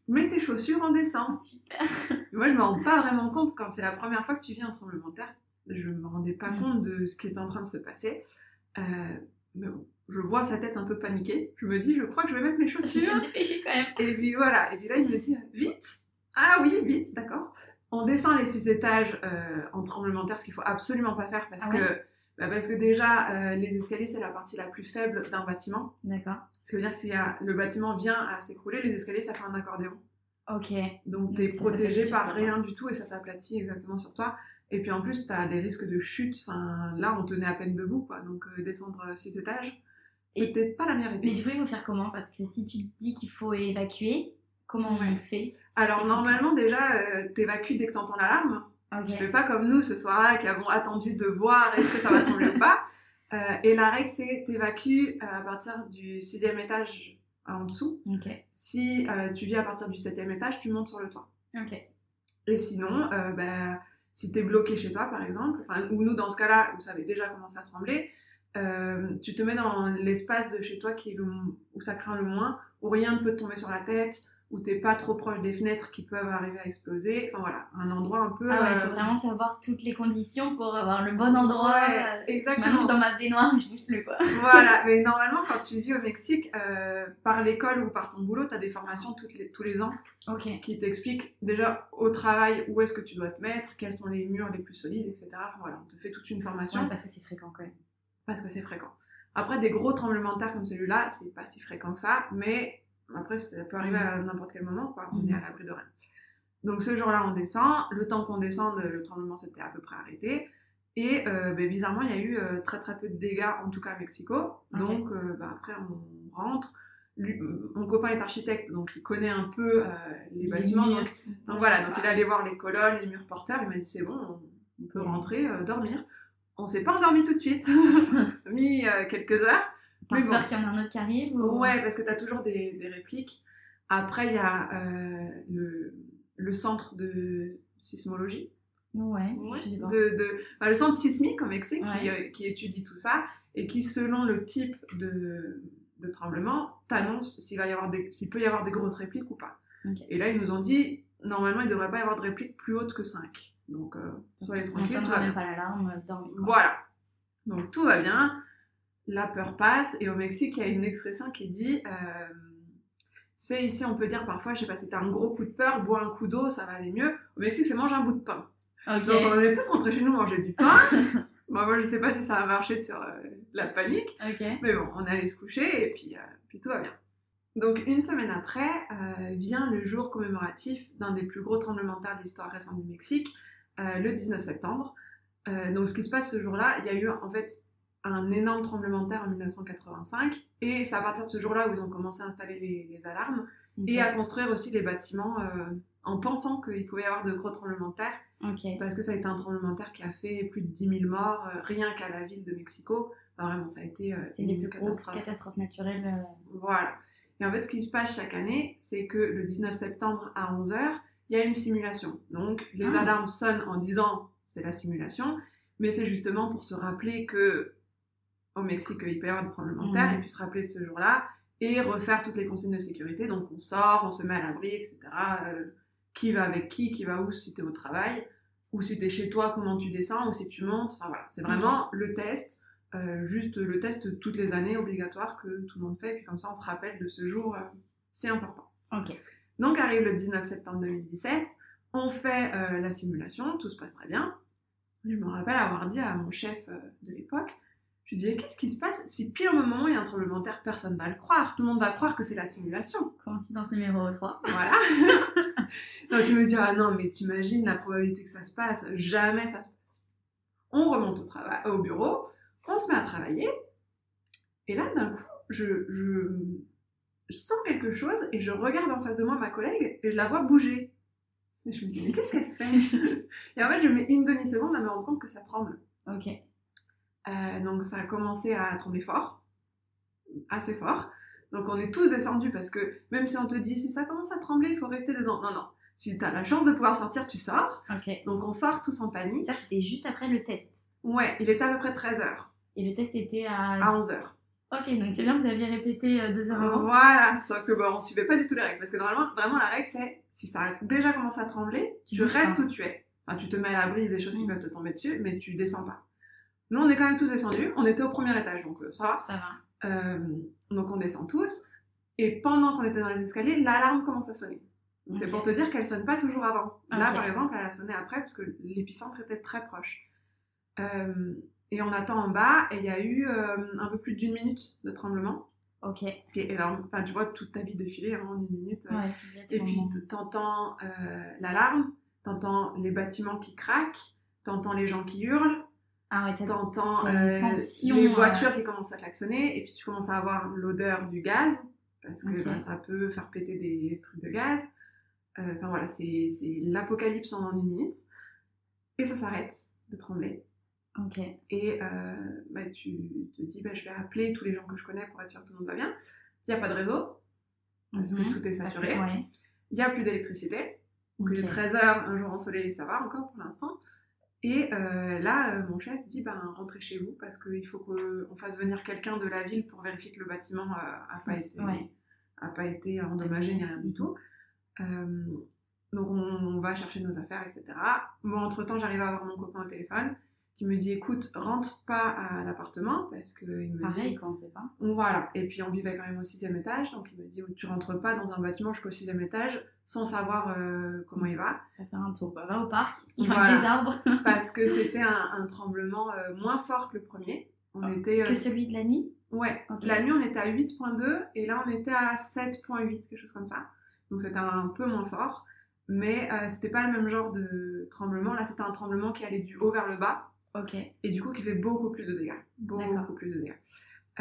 Mets tes chaussures, on descend. Super. Moi, je me rends pas vraiment compte quand c'est la première fois que tu vis un tremblement de terre. Je me rendais pas Mm. compte de ce qui est en train de se passer. Euh, mais bon, je vois sa tête un peu paniquée. Je me dis, je crois que je vais mettre mes Je chaussures. dépêcher quand même. Et puis voilà. Et puis là, il me dit, vite. Ah oui, vite, d'accord. On descend les six étages euh, en tremblement de terre, ce qu'il faut absolument pas faire parce Ah que. ouais? bah, parce que déjà, euh, les escaliers, c'est la partie la plus faible d'un bâtiment. D'accord. Ce qui veut dire que si euh, le bâtiment vient à s'écrouler, les escaliers, ça fait un accordéon. Ok. Donc t'es ça protégé par rien du tout et ça s'aplatit exactement sur toi. Et puis en plus, t'as des risques de chute. Enfin, là, on tenait à peine debout, quoi. Donc euh, descendre euh, six étages, c'était pas la meilleure Mais idée. du coup, il faut faire comment? Parce que si tu te dis qu'il faut évacuer, comment Ouais. on fait? Alors normalement, déjà, euh, t'évacues dès que t'entends l'alarme. Ok. Tu fais pas comme nous ce soir-là qui avons attendu de voir est-ce que ça va tomber ou pas. Euh, et la règle, c'est t'évacues euh, à partir du sixième étage en dessous. Si euh, tu vis à partir du septième étage, tu montes sur le toit. Et sinon, euh, bah, si t'es bloqué chez toi, par exemple, ou nous, dans ce cas-là, ça avait déjà commencé à trembler, euh, tu te mets dans l'espace de chez toi qui où ça craint le moins, où rien ne peut te tomber sur la tête, où t'es pas trop proche des fenêtres qui peuvent arriver à exploser. Enfin voilà, un endroit un peu... Ah ouais, il faut euh, vraiment savoir toutes les conditions pour avoir le bon endroit. Ouais, exactement. Je m'allonge dans ma baignoire, je bouge plus quoi. Voilà, mais normalement, quand tu vis au Mexique, euh, par l'école ou par ton boulot, tu as des formations toutes les, tous les ans qui t'expliquent déjà au travail où est-ce que tu dois te mettre, quels sont les murs les plus solides, etc. Voilà, on te fait toute une formation Ouais, parce que c'est fréquent quand même. parce que c'est fréquent. Après, des gros tremblements de terre comme celui-là, c'est pas si fréquent que ça, mais après, ça peut arriver à n'importe quel moment, quoi. On Mhm. est à l'abri de rien. Donc ce jour-là, on descend. Le temps qu'on descende, le tremblement s'était à peu près arrêté. Et euh, ben, bizarrement, il y a eu euh, très très peu de dégâts, en tout cas à Mexico. Donc euh, ben, après, on rentre. Lui- mon copain est architecte, donc il connaît un peu les, bâtiments. murs Donc, voilà, donc il est allé voir les colonnes, les murs porteurs. Il m'a dit c'est bon, on, on peut rentrer, dormir. On s'est pas endormi tout de suite, mis quelques heures. Par mais bon. peur qu'il y en a un autre qui arrive ou... Ouais, parce que tu as toujours des, des répliques. Après, il y a euh, le, le centre de sismologie, Ouais, je sais pas. de, de- bah, le centre sismique au Mexique qui, Ouais. euh, qui étudie tout ça et qui, selon le type de, de tremblement, t'annonce s'il va y avoir des- s'il peut y avoir des grosses répliques ou pas. Et là, ils nous ont dit, normalement, il ne devrait pas y avoir de répliques plus hautes que 5. Donc, euh, soyez On tranquilles, tout sonnera va même bien. pas l'alarme, euh. Voilà. Donc tout va bien, la peur passe, et au Mexique, il y a une expression qui dit, euh, tu sais, ici on peut dire parfois, je sais pas, si t'as un gros coup de peur, bois un coup d'eau, ça va aller mieux. Au Mexique, c'est mange un bout de pain. Donc on est tous rentrés chez nous manger du pain. Bon, moi, je sais pas si ça a marché sur euh, la panique, mais bon, on est allé se coucher, et puis, euh, puis tout va bien. Donc une semaine après, euh, vient le jour commémoratif d'un des plus gros tremblements de terre de l'histoire récente du Mexique, le 19 septembre. Donc ce qui se passe ce jour-là, il y a eu en fait un énorme tremblement de terre en 1985, et c'est à partir de ce jour-là où ils ont commencé à installer les, les alarmes, et à construire aussi les bâtiments euh, en pensant qu'il pouvait y avoir de gros tremblements de terre, parce que ça a été un tremblement de terre qui a fait plus de 10 000 morts, euh, rien qu'à la ville de Mexico. Enfin, vraiment, ça a été euh, les une plus catastrophe. catastrophes naturelles. euh, Voilà. Et en fait, ce qui se passe chaque année, c'est que le 19 septembre à 11h, il y a une simulation. Donc, les Ah. alarmes sonnent en disant c'est la simulation, mais c'est justement pour se rappeler que au Mexique, il peut y avoir des tremblements de terre, Mhm. et puis se rappeler de ce jour-là, et refaire toutes les consignes de sécurité. Donc, on sort, on se met à l'abri, etc. Euh, qui va avec qui, qui va où si tu es au travail, ou si tu es chez toi, comment tu descends, ou si tu montes. Enfin, voilà, c'est vraiment le test. Euh, juste le test toutes les années obligatoire que tout le monde fait, puis comme ça on se rappelle de ce jour euh, si important. Ok. Donc arrive le 19 septembre 2017, on fait euh, la simulation, tout se passe très bien. Je me rappelle avoir dit à mon chef de l'époque, Je me disais, qu'est-ce qui se passe si pile au moment où il y a un tremblement de terre, personne ne va le croire? Tout le monde va croire que c'est la simulation. Coïncidence numéro 3. Voilà. Donc je me dis, ah non, mais t'imagines la probabilité que ça se passe? Jamais ça se passe. On remonte au, travail, au bureau, on se met à travailler. Et là, d'un coup, je, je, sens quelque chose et je regarde en face de moi ma collègue et je la vois bouger. Et je me dis, mais qu'est-ce qu'elle fait? Et en fait, je mets une demi-seconde à me rendre compte que ça tremble. Ok. Euh, donc ça a commencé à trembler fort, assez fort. Donc on est tous descendus parce que même si on te dit si ça commence à trembler, il faut rester dedans. Non, non. Si tu as la chance de pouvoir sortir, tu sors. Donc on sort tous en panique. Ça, c'était juste après le test. Ouais, il était à peu près 13h. Et le test était à... À 11h. Ok, donc c'est bien, vous aviez répété euh, deux heures avant. Voilà, sauf que bon, on suivait pas du tout les règles. Parce que normalement, vraiment, la règle, c'est si ça a déjà commencé à trembler, tu, restes pas. où tu es. Enfin, tu te mets à l'abri des choses qui Mm. peuvent te tomber dessus, mais tu descends pas. Nous, on est quand même tous descendus. On était au premier étage, donc euh, ça va. Ça va. Euh, donc on descend tous. Et pendant qu'on était dans les escaliers, l'alarme commence à sonner. C'est pour te dire qu'elle sonne pas toujours avant. Là, par exemple, elle a sonné après parce que l'épicentre était très proche. Euh, et on attend en bas et il y a eu euh, un peu plus d'une minute de tremblement. Ok. Ouais, Ce qui est énorme. Enfin, tu vois toute ta vie défiler hein, en une minute. euh. c'est bien Et puis t'entends l'alarme, t'entends les bâtiments qui craquent, t'entends les gens qui hurlent, Ah ouais, t'entends euh, les euh. voitures qui commencent à klaxonner, et puis tu commences à avoir l'odeur du gaz, parce que bah, ça peut faire péter des trucs de gaz. Euh, Enfin voilà, c'est l'apocalypse en une minute. Et ça s'arrête de trembler. Ok. Et euh, bah, tu te dis, bah, je vais appeler tous les gens que je connais pour être sûr que tout le monde va bien. Il n'y a pas de réseau, parce que Mhm. tout est saturé. ouais. Il n'y a plus d'électricité. Donc il est Ok. 13h, un jour ensoleillé, ça va encore pour l'instant. Et euh, là, euh, mon chef dit ben, rentrez chez vous parce qu'il faut qu'on fasse venir quelqu'un de la ville pour vérifier que le bâtiment n'a pas, été- Ouais. a pas été endommagé ni rien du tout. Euh, donc on, on va chercher nos affaires, etc. Moi, entre-temps, j'arrive à avoir mon copain au téléphone qui me dit écoute, rentre pas à l'appartement parce qu'il me Pareil, dit quoi, on sait pas. voilà. Et puis on vivait quand même au sixième étage, donc il me dit tu rentres pas dans un bâtiment jusqu'au sixième étage sans savoir euh, comment il va. Va faire un tour. Va au parc, il y a Voilà. des arbres. parce que c'était un, un tremblement euh, moins fort que le premier. On était. euh, Que celui de la nuit? Ouais, Ok. la nuit on était à 8.2 et là on était à 7.8, quelque chose comme ça. Donc c'était un peu moins fort, mais euh, c'était pas le même genre de tremblement. Là c'était un tremblement qui allait du haut vers le bas Ok. et du coup qui fait beaucoup plus de dégâts. Beaucoup plus de dégâts.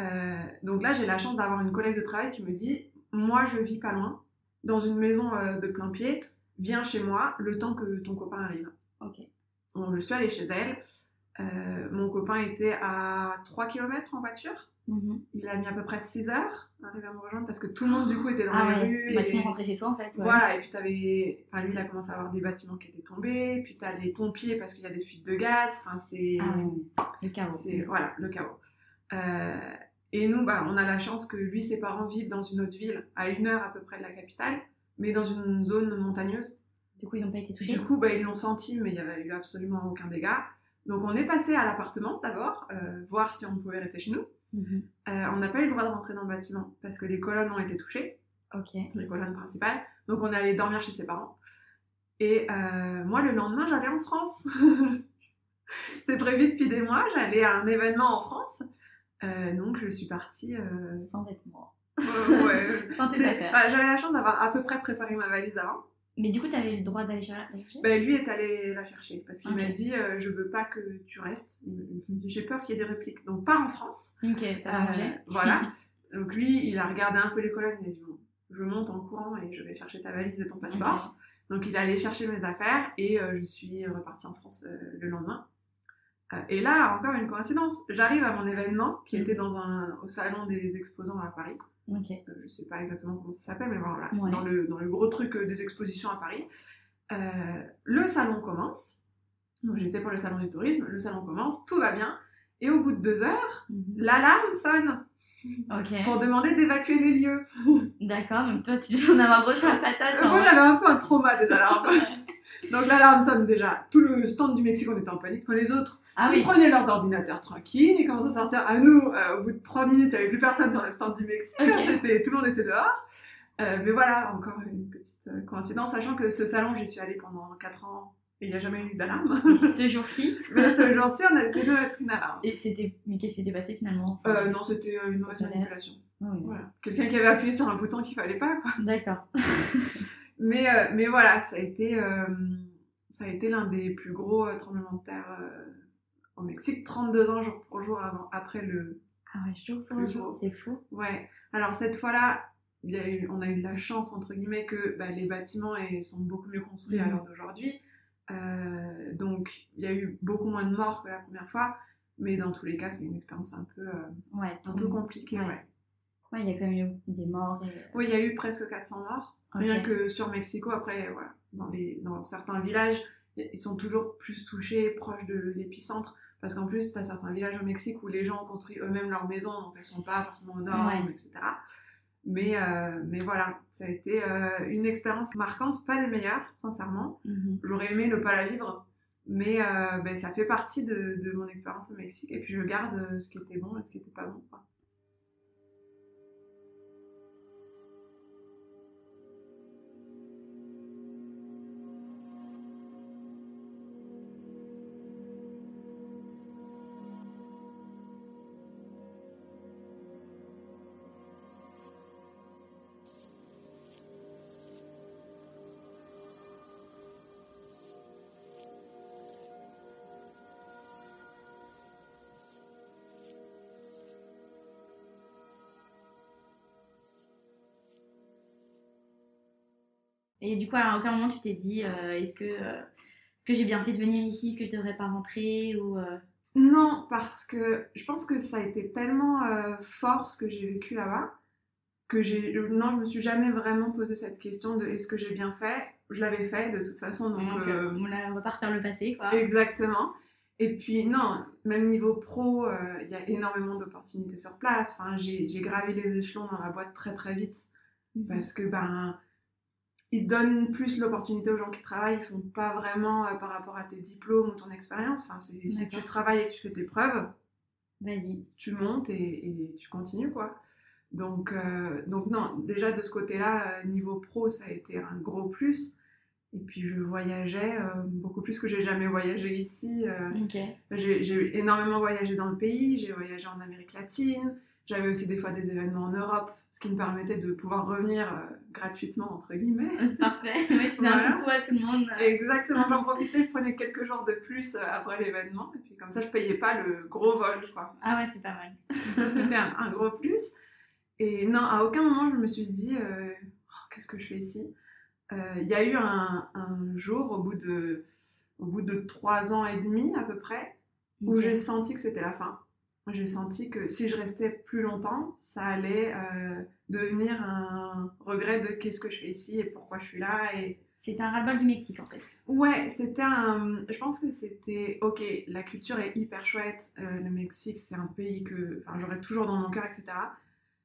Euh, donc là j'ai la chance d'avoir une collègue de travail qui me dit Moi je vis pas loin, dans une maison euh, de plein pied, viens chez moi le temps que ton copain arrive. Ok. Donc, je suis allée chez elle. Euh, mon copain était à 3 km en voiture. Mhm. Il a mis à peu près 6 heures à arriver à me rejoindre parce que tout le monde du coup était dans Ah ouais. rues. Bah, et- tout le monde chez soi en fait. ouais. Voilà, et puis t'avais... Enfin, lui, il a commencé à avoir des bâtiments qui étaient tombés, puis t'as les pompiers parce qu'il y a des fuites de gaz, enfin, c'est... Ah. Le chaos. Voilà, le chaos. Euh, Et nous, bah, on a la chance que lui, ses parents vivent dans une autre ville, à une heure à peu près de la capitale, mais dans une zone montagneuse. Du coup, ils n'ont pas été touchés. Du coup, bah, ils l'ont senti, mais il n'y avait eu absolument aucun dégât. Donc on est passé à l'appartement d'abord, euh, voir si on pouvait rester chez nous. Mhm. Euh, on n'a pas eu le droit de rentrer dans le bâtiment parce que les colonnes ont été touchées, Ok. les colonnes principales. Donc on est allé dormir chez ses parents. Et euh, moi, le lendemain, j'allais en France. C'était prévu depuis des mois, j'allais à un événement en France. Donc je suis partie. Sans vêtements. ouais. Sans tes C'est- affaires. J'avais la chance d'avoir à peu près préparé ma valise avant. Mais du coup, tu avais le droit d'aller d'aller chercher? Ben, lui est allé la chercher parce qu'il m'a dit euh, je veux pas que tu restes. J'ai peur qu'il y ait des répliques. Donc pars en France. Ok, ça Euh, voilà. Donc lui il a regardé un peu les colonnes. Il a dit bon, je monte en courant et je vais chercher ta valise et ton passeport. Donc il est allé chercher mes affaires et euh, je suis repartie en France euh, le lendemain. Euh, et là encore une coïncidence. J'arrive à mon événement qui était dans un au salon des exposants à Paris. Euh, je sais pas exactement comment ça s'appelle, mais voilà, Ouais. dans, le, dans le gros truc euh, des expositions à Paris. Euh, le salon commence. Donc j'étais pour le salon du tourisme, le salon commence, tout va bien. Et au bout de deux heures, Mhm. l'alarme sonne pour demander d'évacuer les lieux. D'accord, donc toi, tu en as un gros sur la patate. Euh, Moi hein. j'avais un peu un trauma des alarmes. Donc l'alarme sonne déjà. Tout le stand du Mexique, on était en panique. Enfin, les autres, Ah ils oui. prenaient leurs ordinateurs tranquilles, ils commençaient à sortir. À nous, euh, au bout de trois minutes, il n'y avait plus personne sur le stand du Mexique. Tout le monde était dehors. Euh, mais voilà, encore une petite euh, coïncidence, sachant que ce salon, j'y suis allée pendant 4 ans Et il n'y a jamais eu d'alarme. ce jour-ci Mais ce jour-ci, on a essayé de mettre une alarme. Et c'était... Mais qu'est-ce qui s'était passé finalement euh, Non, c'était une mauvaise manipulation. Ah oui. Voilà. Quelqu'un qui avait appuyé sur un bouton qu'il fallait pas, quoi. D'accord. Mais, euh, mais voilà, ça a été, ça a été l'un des plus gros tremblements de terre au Mexique. 32 ans jour pour jour avant, après le... Ah ouais, jour pour jour, c'est fou. Ouais. Alors cette fois-là, il y a eu, on a eu la chance, entre guillemets, que bah, les bâtiments sont beaucoup mieux construits à Mhm. l'heure d'aujourd'hui. Euh, donc il y a eu beaucoup moins de morts que la première fois. Mais dans tous les cas, c'est une expérience un peu, euh, Ouais, un peu compliquée. Ouais. ouais. Ouais, il y a quand même eu des morts. Et... Oui, il y a eu presque 400 morts. Ok. Rien que sur Mexico, après, voilà, dans, les, dans certains villages, ils sont toujours plus touchés, proches de l'épicentre. Parce qu'en plus, tu as certains villages au Mexique où les gens ont construit eux-mêmes leurs maisons, donc elles sont pas forcément normes, Ouais. etc. Mais, euh, mais voilà, ça a été euh, une expérience marquante, pas des meilleures, sincèrement. Mhm. J'aurais aimé ne pas la vivre, mais euh, ben, ça fait partie de, de mon expérience au Mexique. Et puis je garde ce qui était bon et ce qui était pas bon. quoi. Et du coup, à aucun moment tu t'es dit euh, est-ce que, euh, que j'ai bien fait de venir ici? Est-ce que je devrais pas rentrer? Ou, euh, Non, parce que je pense que ça a été tellement euh, fort ce que j'ai vécu là-bas que j'ai non, je me suis jamais vraiment posé cette question de est-ce que j'ai bien fait? Je l'avais fait de toute façon, donc donc, on, la- pas refaire le passé quoi. exactement. Et puis non, même niveau pro, il y a énormément d'opportunités sur place. Enfin, j'ai gravé les échelons dans la boîte très très vite Mhm. parce que ben ils donnent plus l'opportunité aux gens qui travaillent, ils font pas vraiment euh, par rapport à tes diplômes ou ton expérience. Enfin, si tu travailles et que tu fais tes preuves, Vas-y. tu montes et, et tu continues quoi. Donc, euh, donc non, déjà de ce côté-là, euh, niveau pro, ça a été un gros plus. Et puis je voyageais euh, beaucoup plus que j'ai jamais voyagé ici. j'ai énormément voyagé dans le pays, j'ai voyagé en Amérique latine, j'avais aussi des fois des événements en Europe, ce qui me permettait de pouvoir revenir gratuitement, entre guillemets. C'est parfait. Ouais, tu dis un Voilà. coucou à tout le monde. Exactement, j'en profitais, je prenais quelques jours de plus euh, après l'événement, et puis comme ça je payais pas le gros vol, quoi. Ah ouais, c'est pas mal. Ça c'était un, un gros plus. Et non, à aucun moment je me suis dit, euh, Oh, qu'est-ce que je fais ici? Euh, Il y a eu un, un jour, au bout, de, au bout de trois ans et demi à peu près, où j'ai senti que c'était la fin. J'ai senti que si je restais plus longtemps, ça allait euh, devenir un regret de qu'est-ce que je fais ici et pourquoi je suis là. Et C'était un ras-le-bol du Mexique en fait. ouais, c'était un. Je pense que c'était ok. La culture est hyper chouette. euh, le Mexique, c'est un pays que, enfin, j'aurais toujours dans mon cœur, etc.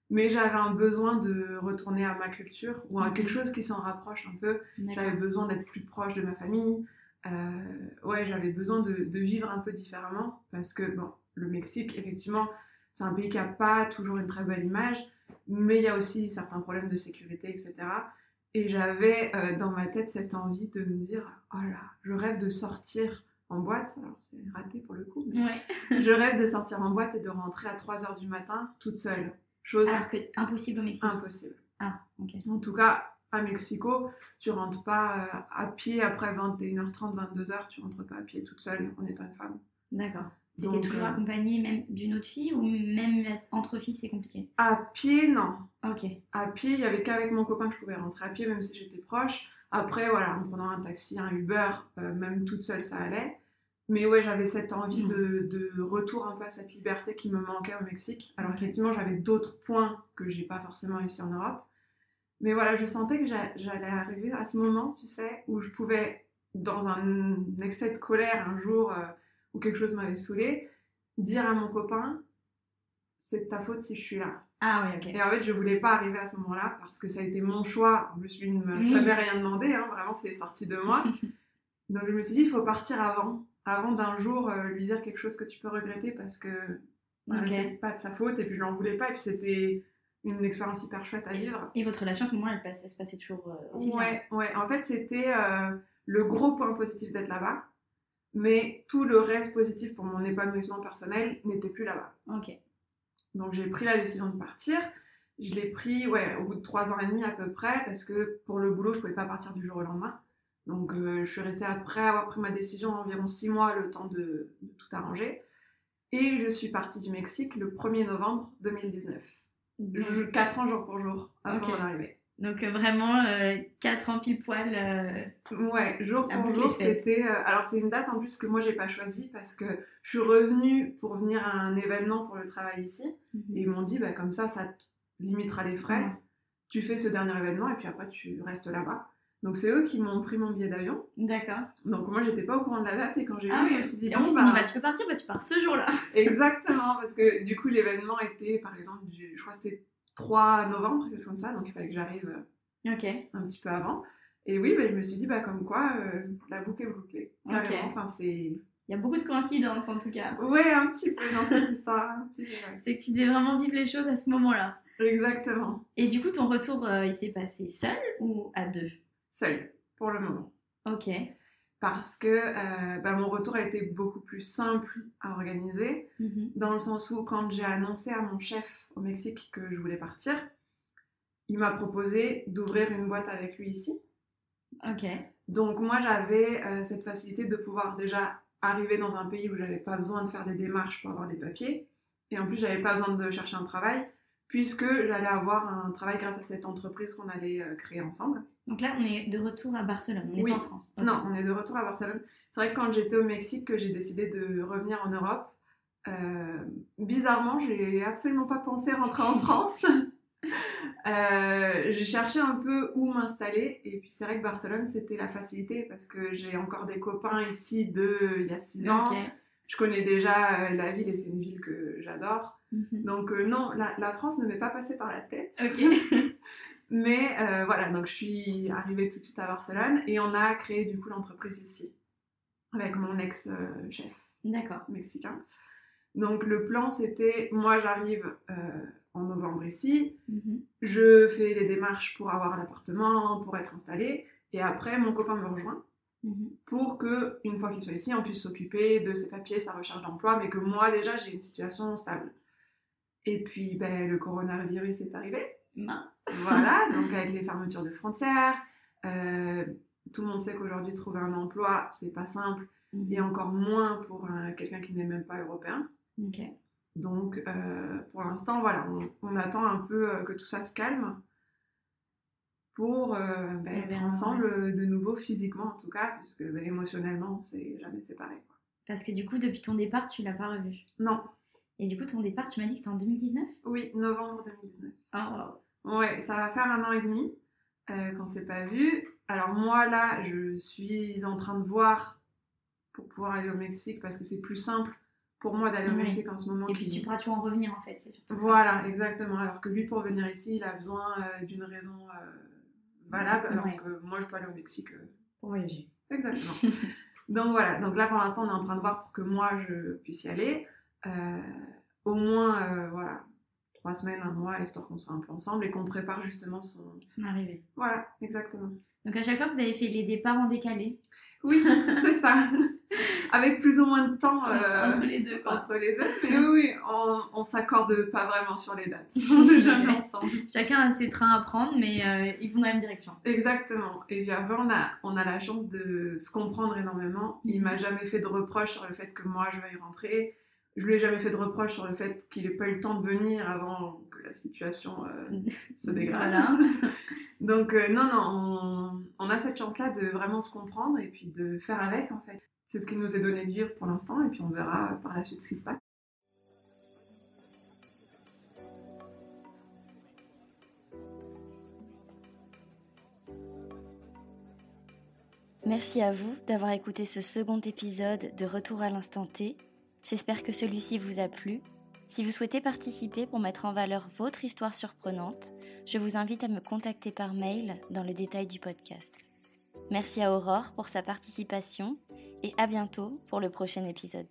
Mais j'avais un besoin de retourner à ma culture ou à quelque chose qui s'en rapproche un peu. J'avais besoin d'être plus proche de ma famille. Euh, ouais, j'avais besoin de, de vivre un peu différemment parce que, bon, le Mexique, effectivement, c'est un pays qui n'a pas toujours une très belle image, mais il y a aussi certains problèmes de sécurité, etc. Et j'avais euh, dans ma tête cette envie de me dire, oh là, je rêve de sortir en boîte, alors c'est raté pour le coup, mais Ouais. je rêve de sortir en boîte et de rentrer à 3h du matin toute seule. Chose Alors que impossible au Mexique. impossible. Ah, ok. En tout cas, à Mexico, tu rentres pas euh, à pied après 21h30, 22h, tu rentres pas à pied toute seule en étant une femme. D'accord. T'étais toujours euh, accompagnée même d'une autre fille ou même entre filles c'est compliqué À pied, non. Ok. À pied, il y avait qu'avec mon copain que je pouvais rentrer à pied, même si j'étais proche. Après, voilà, en prenant un taxi, un Uber, euh, même toute seule, ça allait. Mais ouais, j'avais cette envie Mhm. de, de retour un peu à cette liberté qui me manquait au Mexique. Alors Ok. effectivement, j'avais d'autres points que j'ai pas forcément ici en Europe. Mais voilà, je sentais que j'a- j'allais arriver à ce moment, tu sais, où je pouvais, dans un excès de colère un jour euh, quelque chose m'avait saoulé, dire à mon copain, c'est de ta faute si je suis là. Ah ouais, ok. Et en fait, je voulais pas arriver à ce moment-là parce que ça a été mon choix. En plus, lui ne m'a Oui. jamais rien demandé, hein, vraiment, c'est sorti de moi. Donc, je me suis dit, il faut partir avant, avant d'un jour euh, lui dire quelque chose que tu peux regretter parce que voilà, Ok. c'est pas de sa faute et puis je l'en voulais pas. Et puis, c'était une expérience hyper chouette à vivre. Et votre relation à ce moment elle, elle se passait toujours euh, aussi bien Ouais, ouais. En fait, c'était euh, le gros point positif d'être là-bas, mais tout le reste positif pour mon épanouissement personnel n'était plus là-bas. Ok. Donc j'ai pris la décision de partir. Je l'ai pris ouais, au bout de trois ans et demi à peu près, parce que pour le boulot, je pouvais pas partir du jour au lendemain. Donc euh, je suis restée après avoir pris ma décision environ six mois, le temps de, de tout arranger. Et je suis partie du Mexique le 1er novembre 2019. Je- Quatre ans jour pour jour avant Ok. mon arrivée. Donc euh, vraiment 4 ans pile poil. euh, Ouais, jour pour jour, c'était. euh, alors, c'est une date en plus que moi, j'ai pas choisie parce que je suis revenue pour venir à un événement pour le travail ici. Et ils m'ont dit, bah, comme ça, ça te limitera les frais. Tu fais ce dernier événement et puis après, tu restes là-bas. Donc, c'est eux qui m'ont pris mon billet d'avion. D'accord. Donc, moi, j'étais pas au courant de la date et quand j'ai Ah vu, je oui. me suis dit, Et bon, bah, on y va, tu peux partir, bah, tu pars ce jour-là. Exactement, parce que du coup, l'événement était, par exemple, du, je crois que c'était 3 novembre, quelque chose comme ça. Donc, il fallait que j'arrive euh, Ok. un petit peu avant. Et oui, bah, je me suis dit, bah, comme quoi, euh, la boucle est bouclée. Enfin, c'est. Il y a beaucoup de coïncidences en tout cas. Ouais, un petit peu dans cette histoire. ouais. C'est que tu devais vraiment vivre les choses à ce moment-là. Exactement. Et du coup, ton retour, euh, il s'est passé seul ou à deux? Seule, pour le moment. Ok. Parce que euh, bah, mon retour a été beaucoup plus simple à organiser, Mhm. dans le sens où quand j'ai annoncé à mon chef au Mexique que je voulais partir, il m'a proposé d'ouvrir une boîte avec lui ici. Ok. Donc moi j'avais euh, cette facilité de pouvoir déjà arriver dans un pays où j'avais pas besoin de faire des démarches pour avoir des papiers et en plus j'avais pas besoin de chercher un travail puisque j'allais avoir un travail grâce à cette entreprise qu'on allait euh, créer ensemble. Donc là, on est de retour à Barcelone, on n'est Oui. pas en France. Non, on est de retour à Barcelone. C'est vrai que quand j'étais au Mexique que j'ai décidé de revenir en Europe, euh, bizarrement j'ai absolument pas pensé rentrer en France. Euh, j'ai cherché un peu où m'installer et puis c'est vrai que Barcelone c'était la facilité parce que j'ai encore des copains ici de il y a six ans. Ok. Je connais déjà euh, la ville et c'est une ville que j'adore. Mhm. Donc euh, non, la, la France ne m'est pas passée par la tête. Mais euh, voilà, donc je suis arrivée tout de suite à Barcelone et on a créé du coup l'entreprise ici avec mon ex-chef D'accord. mexicain. Donc le plan c'était, moi j'arrive euh, en novembre ici, Mhm. je fais les démarches pour avoir l'appartement, pour être installée et après mon copain me rejoint Mhm. pour que une fois qu'il soit ici, on puisse s'occuper de ses papiers, sa recherche d'emploi, mais que moi déjà j'ai une situation stable. Et puis ben, le coronavirus est arrivé. Mince. Voilà, donc avec les fermetures de frontières, euh, tout le monde sait qu'aujourd'hui trouver un emploi c'est pas simple Mhm. et encore moins pour un- quelqu'un qui n'est même pas européen. Ok. Donc euh, pour l'instant voilà, on, on attend un peu euh, que tout ça se calme pour ben, être ensemble de nouveau physiquement en tout cas, puisque ben, émotionnellement on s'est jamais séparés. quoi. Parce que du coup, depuis ton départ, tu l'as pas revu. Non, Et du coup, ton départ, tu m'as dit que c'était en 2019 oui, novembre 2019. Oh, wow. Ouais, ça va faire un an et demi euh, qu'on s'est pas vu. Alors moi là, je suis en train de voir pour pouvoir aller au Mexique parce que c'est plus simple pour moi d'aller au Oui. Mexique en ce moment. Et puis tu pourras toujours en revenir en fait, c'est surtout ça. Voilà, exactement. Alors que lui, pour venir ici, il a besoin euh, d'une raison euh, valable, alors Ouais. que moi, je peux aller au Mexique. euh, Pour voyager. Exactement. Donc voilà, donc là pour l'instant on est en train de voir pour que moi je puisse y aller. Euh, au moins, euh, voilà, trois semaines, un mois, histoire qu'on soit un peu ensemble et qu'on prépare justement son... Son arrivée. Voilà, exactement. Donc à chaque fois, vous avez fait les départs en décalé. Oui, c'est ça. Avec plus ou moins de temps euh, Entre les deux, quoi. entre les deux. Mais oui, oui, on, on s'accorde pas vraiment sur les dates. On n'est jamais ensemble. Chacun a ses trains à prendre, mais euh, ils vont dans la même direction. Exactement. Et puis après, on a, on a la chance de se comprendre énormément. Il Mhm. m'a jamais fait de reproche sur le fait que moi je veuille rentrer. Je lui ai jamais fait de reproche sur le fait qu'il ait pas eu le temps de venir avant que la situation euh, se dégrade. Voilà. Donc euh, non, non, on, on a cette chance-là de vraiment se comprendre et puis de faire avec en fait. C'est ce qui nous est donné de vivre pour l'instant et puis on verra par la suite ce qui se passe. Merci à vous d'avoir écouté ce second épisode de Retour à l'instant T. J'espère que celui-ci vous a plu. Si vous souhaitez participer pour mettre en valeur votre histoire surprenante, je vous invite à me contacter par mail dans le détail du podcast. Merci à Aurore pour sa participation et à bientôt pour le prochain épisode.